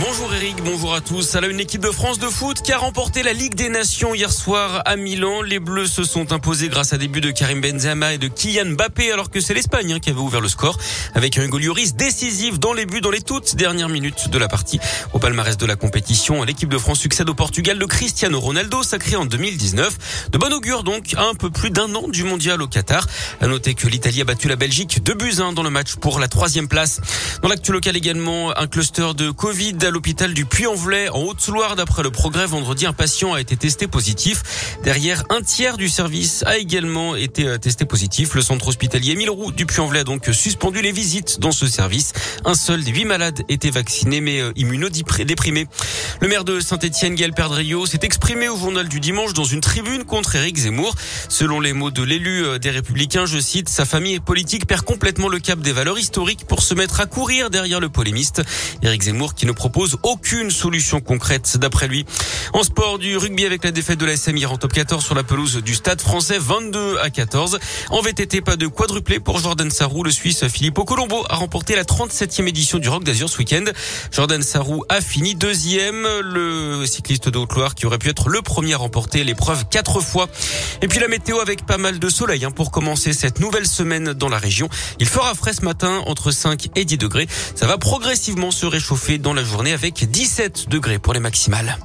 Bonjour Eric, bonjour à tous. À la une équipe de France de foot qui a remporté la Ligue des Nations hier soir à Milan. Les Bleus se sont imposés grâce à des buts de Karim Benzema et de Kylian Mbappé alors que c'est l'Espagne qui avait ouvert le score avec un Golioris décisif dans les buts dans les toutes dernières minutes de la partie. Au palmarès de la compétition, l'équipe de France succède au Portugal de Cristiano Ronaldo sacré en 2019. De bon augure donc un peu plus d'un an du mondial au Qatar. À noter que l'Italie a battu la Belgique 2 buts 1 dans le match pour la troisième place. Dans l'actu local également, un cluster de Covid à l'hôpital du Puy-en-Velay en Haute-Loire. D'après le progrès, vendredi, un patient a été testé positif. Derrière, un tiers du service a également été euh, testé positif. Le centre hospitalier Émile du Puy-en-Velay a donc suspendu les visites dans ce service. Un seul des huit malades était vacciné mais euh, immunodéprimé. Le maire de Saint-Etienne, Gaël Perdriau, s'est exprimé au journal du dimanche dans une tribune contre Éric Zemmour. Selon les mots de l'élu euh, des Républicains, je cite, sa famille politique perd complètement le cap des valeurs historiques pour se mettre à courir derrière le polémiste. Éric Zemmour qui ne propose aucune solution concrète d'après lui. En sport du rugby avec la défaite de la SM hier en top 14 sur la pelouse du Stade français 22 à 14. En VTT, pas de quadruplé pour Jordan Sarrou. Le Suisse Filippo Colombo a remporté la 37e édition du Rock d'Azur ce week-end. Jordan Sarrou a fini deuxième. Le cycliste de Haute-Loire qui aurait pu être le premier à remporter l'épreuve quatre fois. Et puis la météo avec pas mal de soleil hein, pour commencer cette nouvelle semaine dans la région. Il fera frais ce matin entre 5 et 10 degrés. Ça va progressivement se réchauffer dans la avec 17 degrés pour les maximales.